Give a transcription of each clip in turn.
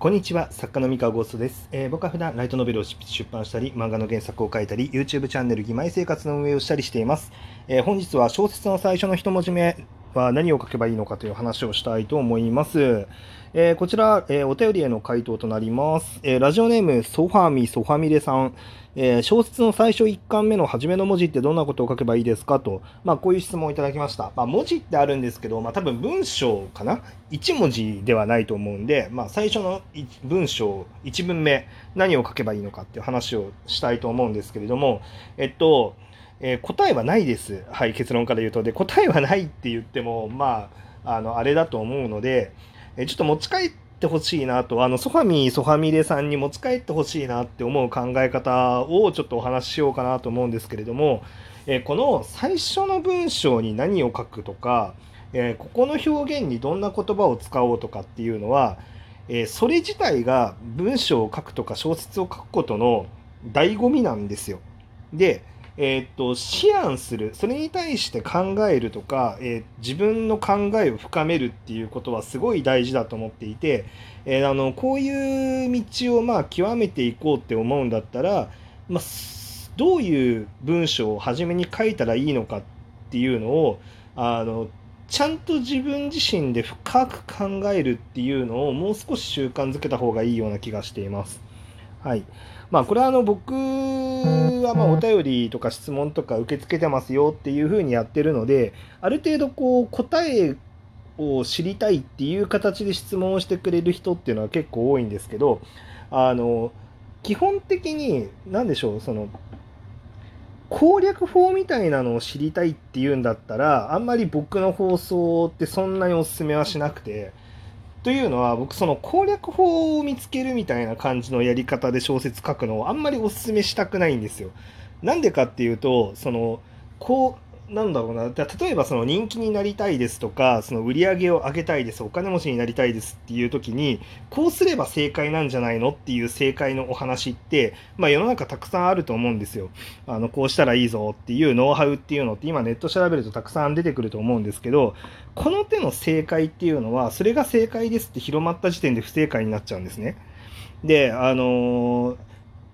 こんにちは作家の三河ゴーストです、えー、僕は普段ライトノベルを出版したり漫画の原作を書いたり YouTube チャンネル「義妹生活」の運営をしたりしています、えー、本日は小説の最初の一文字目は何を書けばいいのかという話をしたいと思います。えー、こちら、えー、お便りへの回答となります。えー、ラジオネーム、ソファミソファミレさん。え小説の最初1巻目の初めの文字ってどんなことを書けばいいですかと、まあ、こういう質問をいただきました。まあ、文字ってあるんですけど、まあ、多分文章かな ?1 文字ではないと思うんで、まあ、最初の文章、1文目、何を書けばいいのかっていう話をしたいと思うんですけれども、えっと、えー、答えはないです。はい、結論から言うと。で、答えはないって言っても、まあ、あの、あれだと思うので、えー、ちょっと持ち帰ってほしいなと、あの、ソファミー、ソファミレさんに持ち帰ってほしいなって思う考え方をちょっとお話ししようかなと思うんですけれども、えー、この最初の文章に何を書くとか、えここの表現にどんな言葉を使おうとかっていうのは、えそれ自体が文章を書くとか小説を書くことの醍醐味なんですよ。で、えー、っと思案するそれに対して考えるとか、えー、自分の考えを深めるっていうことはすごい大事だと思っていて、えー、あのこういう道をまあ極めていこうって思うんだったら、まあ、どういう文章を初めに書いたらいいのかっていうのをあのちゃんと自分自身で深く考えるっていうのをもう少し習慣づけた方がいいような気がしています。はい。まあ、これはあの僕はまお便りとか質問とか受け付けてますよっていうふうにやってるので、ある程度こう答えを知りたいっていう形で質問をしてくれる人っていうのは結構多いんですけど、あの、基本的に何でしょう、その、攻略法みたいなのを知りたいっていうんだったら、あんまり僕の放送ってそんなにおすすめはしなくて、というのは僕その攻略法を見つけるみたいな感じのやり方で小説書くのをあんまりおすすめしたくないんですよ。なんでかっていうとそのこうなんだろうな。例えばその人気になりたいですとかその売り上げを上げたいですお金持ちになりたいですっていう時にこうすれば正解なんじゃないのっていう正解のお話って、まあ、世の中たくさんあると思うんですよ。あのこうしたらいいぞっていうノウハウっていうのって今ネット調べるとたくさん出てくると思うんですけどこの手の正解っていうのはそれが正解ですって広まった時点で不正解になっちゃうんですね。であのー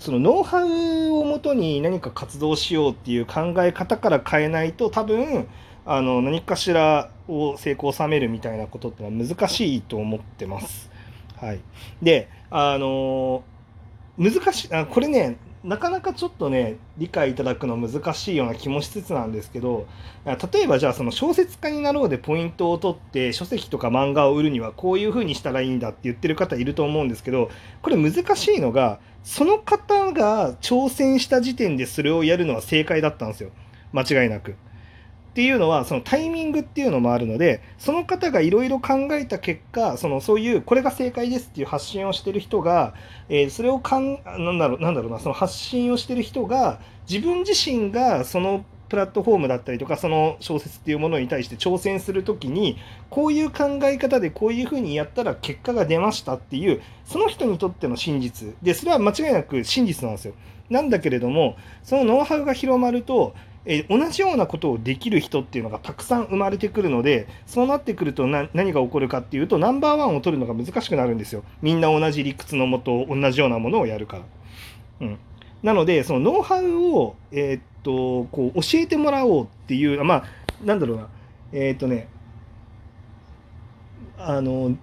そのノウハウをもとに何か活動しようっていう考え方から変えないと多分あの何かしらを成功収めるみたいなことってのは難しいと思ってます。はい、であの難しいあこれねなかなかちょっとね理解いただくの難しいような気もしつつなんですけど例えばじゃあその小説家になろうでポイントを取って書籍とか漫画を売るにはこういうふうにしたらいいんだって言ってる方いると思うんですけどこれ難しいのがその方が挑戦した時点でそれをやるのは正解だったんですよ間違いなく。っていうのはそのタイミングっていうのもあるのでその方がいろいろ考えた結果そのそういうこれが正解ですっていう発信をしてる人が、えー、それをかんなんだろうなんだろうなその発信をしてる人が自分自身がそのプラットフォームだったりとかその小説っていうものに対して挑戦する時にこういう考え方でこういうふうにやったら結果が出ましたっていうその人にとっての真実でそれは間違いなく真実なんですよ。なんだけれどもそのノウハウが広まるとえ同じようなことをできる人っていうのがたくさん生まれてくるのでそうなってくると何が起こるかっていうとナンバーワンを取るのが難しくなるんですよ。みんな同じ理屈のもと同じようなものをやるから。うん、なのでそのノウハウを、えー、っとこう教えてもらおうっていうまあなんだろうな。えー、っとねあの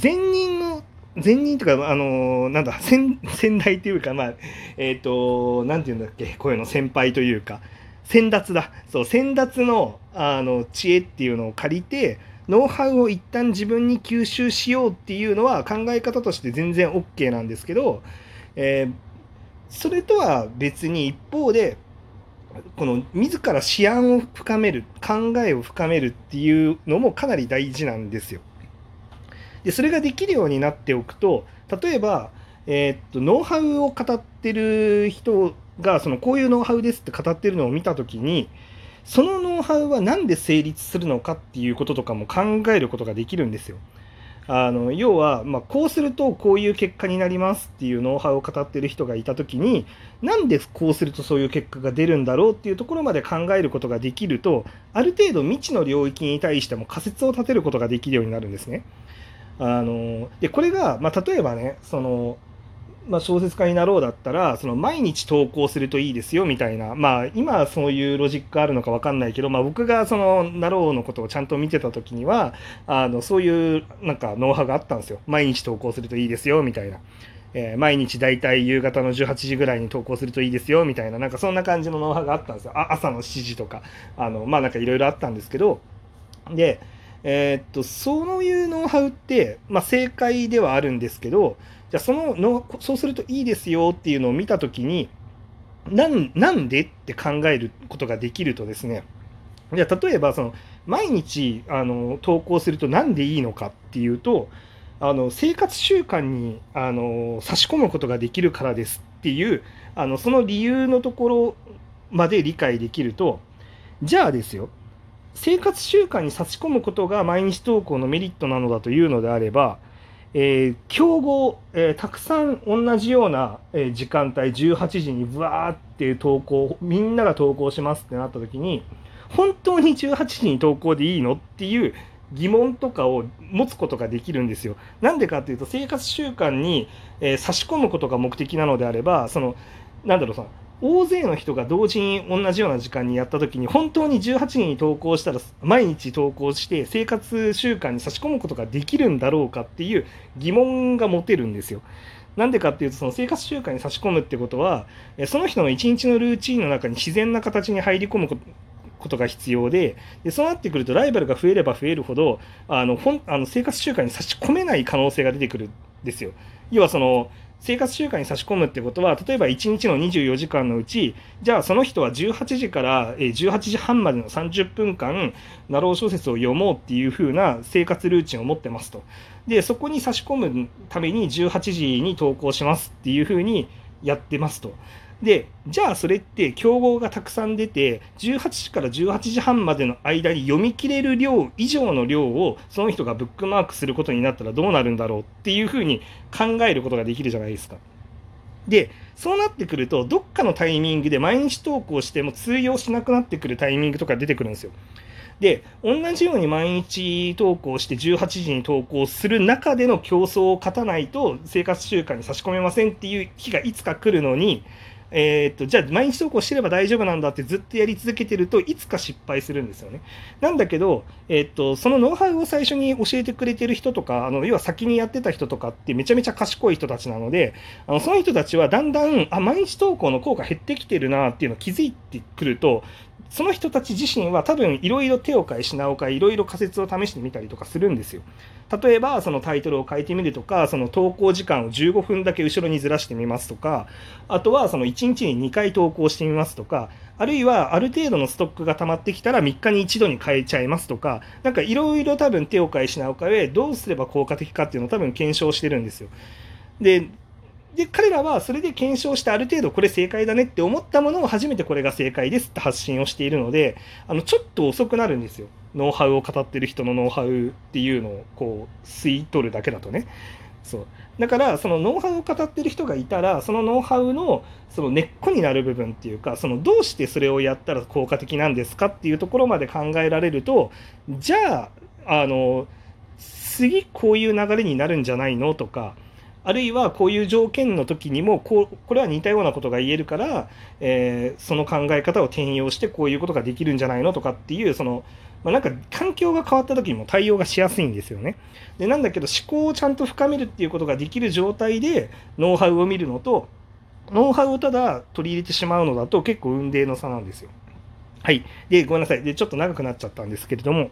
前任の前任とか、あのなんだ、先先代というか、まあ、えっ、と、なんていうんだっけ、こういうの先輩というか、先達だ。そう、先達のあの知恵っていうのを借りて、ノウハウを一旦自分に吸収しようっていうのは考え方として全然 OK なんですけど、えー、それとは別に一方で、この自ら思案を深める、考えを深めるっていうのもかなり大事なんですよ。で、それができるようになっておくと、例えば、えー、っと、ノウハウを語ってる人がそのこういうノウハウですって語ってるのを見た時にそのノウハウは何で成立するのかっていうこととかも考えることができるんですよ。あの要は、ま、こうするとこういう結果になりますっていうノウハウを語ってる人がいた時になんでこうするとそういう結果が出るんだろうっていうところまで考えることができるとある程度未知の領域に対しても仮説を立てることができるようになるんですね。あのでこれが、まあ、例えばねその、まあ、小説家になろうだったらその毎日投稿するといいですよみたいな、まあ、今そういうロジックあるのか分かんないけど、まあ、僕がそのなろうのことをちゃんと見てた時にはあのそういうなんかノウハウがあったんですよ。毎日投稿するといいですよみたいな。えー、毎日だいたい夕方の18時ぐらいに投稿するといいですよみたいな。なんかそんな感じのノウハウがあったんですよ。あ朝の7時とか。あのまあなんかいろいろあったんですけど。でえー、っとそういうノウハウって、まあ、正解ではあるんですけどじゃあそののそうするといいですよっていうのを見た時になんなんでって考えることができるとですね。じゃあ例えばその毎日あの投稿すると何でいいのかっていうとあの生活習慣にあの差し込むことができるからですっていうあのその理由のところまで理解できるとじゃあですよ生活習慣に差し込むことが毎日投稿のメリットなのだというのであれば、えー、競合、えー、たくさん同じような、え時間帯18時にブワーって投稿みんなが投稿しますってなった時に本当に18時に投稿でいいのっていう疑問とかを持つことができるんですよ。なんでかっていうと生活習慣に、えー、差し込むことが目的なのであればそのなんだろうさ大勢の人が同時に同じような時間にやった時に本当に18人に投稿したら毎日投稿して生活習慣に差し込むことができるんだろうかっていう疑問が持てるんですよ。なんでかっていうとその生活習慣に差し込むってことはその人の一日のルーチンの中に自然な形に入り込むことことが必要ででそうなってくるとライバルが増えれば増えるほどあのほんあの生活習慣に差し込めない可能性が出てくるんですよ。要はその生活習慣に差し込むってことは例えば1日の24時間のうちじゃあその人は18時から18時半までの30分間ナロー小説を読もうっていう風な生活ルーチンを持ってますとでそこに差し込むために18時に投稿しますっていう風にやってますとで、じゃあそれって競合がたくさん出て、18時から18時半までの間に読み切れる量以上の量をその人がブックマークすることになったらどうなるんだろうっていうふうに考えることができるじゃないですか。で、そうなってくると、どっかのタイミングで毎日投稿しても通用しなくなってくるタイミングとか出てくるんですよ。で、同じように毎日投稿して18時に投稿する中での競争を勝たないと生活習慣に差し込めませんっていう日がいつか来るのに、えー、っと、じゃあ毎日投稿してれば大丈夫なんだってずっとやり続けてるといつか失敗するんですよね。なんだけど、えー、っと、そのノウハウを最初に教えてくれてる人とか、あの、要は先にやってた人とかってめちゃめちゃ賢い人たちなので、あのその人たちはだんだん、あ、毎日投稿の効果減ってきてるなっていうのを気づいてくると、その人たち自身は多分いろいろ手を変え品を変えいろいろ仮説を試してみたりとかするんですよ。例えばそのタイトルを変えてみるとかその投稿時間を15分だけ後ろにずらしてみますとかあとはその1日に2回投稿してみますとかあるいはある程度のストックが溜まってきたら3日に1度に変えちゃいますとかなんかいろいろ多分手を変え品を変えどうすれば効果的かっていうのを多分検証してるんですよ。でで、彼らはそれで検証してある程度これ正解だねって思ったものを初めてこれが正解ですって発信をしているので、あの、ちょっと遅くなるんですよ。ノウハウを語ってる人のノウハウっていうのをこう、吸い取るだけだとね。そう。だから、そのノウハウを語ってる人がいたら、そのノウハウのその根っこになる部分っていうか、そのどうしてそれをやったら効果的なんですかっていうところまで考えられると、じゃあ、あの、次こういう流れになるんじゃないのとか、あるいはこういう条件の時にもこうこれは似たようなことが言えるから、えー、その考え方を転用してこういうことができるんじゃないのとかっていうその、まあ、なんか環境が変わった時にも対応がしやすいんですよね。でなんだけど思考をちゃんと深めるっていうことができる状態でノウハウを見るのとノウハウをただ取り入れてしまうのだと結構運命の差なんですよ。はい。で、ごめんなさい。で、ちょっと長くなっちゃったんですけれども、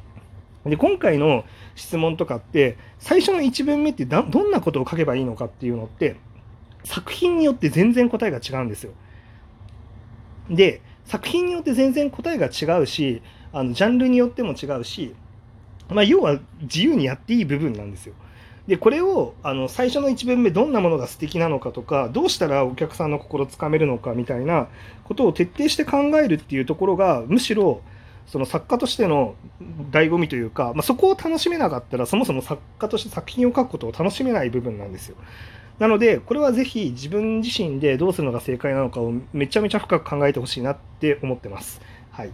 で、今回の質問とかって、最初の1文目ってどんなことを書けばいいのかっていうのって、作品によって全然答えが違うんですよ。で、作品によって全然答えが違うし、あのジャンルによっても違うし、まあ、要は自由にやっていい部分なんですよ。で、これをあの最初の1文目どんなものが素敵なのかとか、どうしたらお客さんの心をつかめるのかみたいなことを徹底して考えるっていうところが、むしろその作家としての醍醐味というか、まあ、そこを楽しめなかったらそもそも作家として作品を書くことを楽しめない部分なんですよ。なのでこれはぜひ自分自身でどうするのが正解なのかをめちゃめちゃ深く考えてほしいなって思ってます。はい。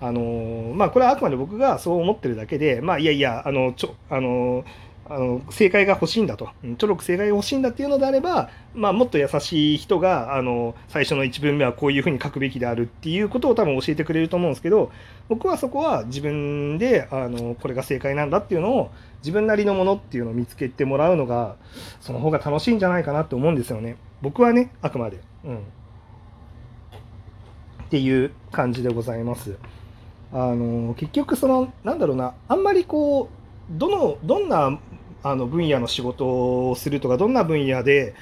あのー、まあこれはあくまで僕がそう思ってるだけで、まあいやいや、あの、ちょ、あのーあの正解が欲しいんだと、ちょろく正解が欲しいんだっていうのであれば、まあ、もっと優しい人があの最初の1文目はこういうふうに書くべきであるっていうことを多分教えてくれると思うんですけど僕はそこは自分であのこれが正解なんだっていうのを自分なりのものっていうのを見つけてもらうのがその方が楽しいんじゃないかなって思うんですよね僕はねあくまで。うんっていう感じでございます。あの結局そのなんだろうなあんまりこうどのどんなあの分野の仕事をするとかどんな分野で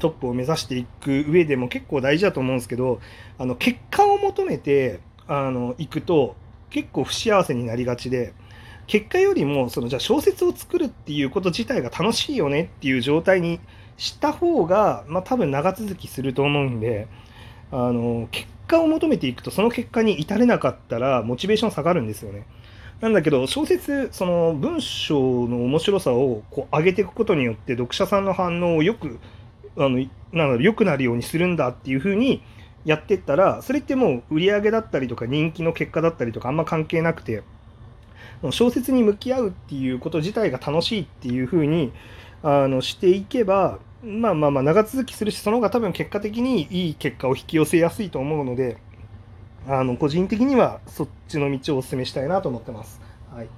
トップを目指していく上でも結構大事だと思うんですけどあの結果を求めてあの行くと結構不幸せになりがちで結果よりもそのじゃあ小説を作るっていうこと自体が楽しいよねっていう状態にした方が、まあ、多分長続きすると思うんであの結果を求めていくとその結果に至れなかったらモチベーション下がるんですよね。なんだけど小説その文章の面白さをこう上げていくことによって読者さんの反応をよくあのなんだろう良くなるようにするんだっていうふうにやってったらそれってもう売り上げだったりとか人気の結果だったりとかあんま関係なくて小説に向き合うっていうこと自体が楽しいっていうふうにあのしていけばまあまあまあ長続きするしその方が多分結果的にいい結果を引き寄せやすいと思うのであの個人的にはそっちの道をお勧めしたいなと思ってます。はい。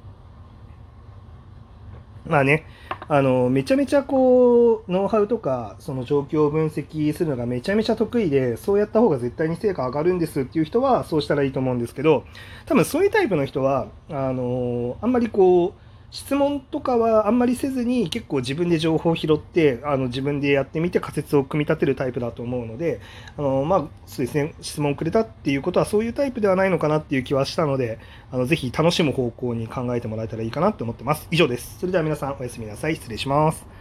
まあね、あの、めちゃめちゃこう、ノウハウとか、その状況を分析するのがめちゃめちゃ得意で、そうやった方が絶対に成果上がるんですっていう人は、そうしたらいいと思うんですけど、多分そういうタイプの人は、あの、あんまりこう、質問とかはあんまりせずに結構自分で情報を拾ってあの自分でやってみて仮説を組み立てるタイプだと思うのであのまあそうですね質問くれたっていうことはそういうタイプではないのかなっていう気はしたのであのぜひ楽しむ方向に考えてもらえたらいいかなと思ってます。以上です。それでは皆さんおやすみなさい。失礼します。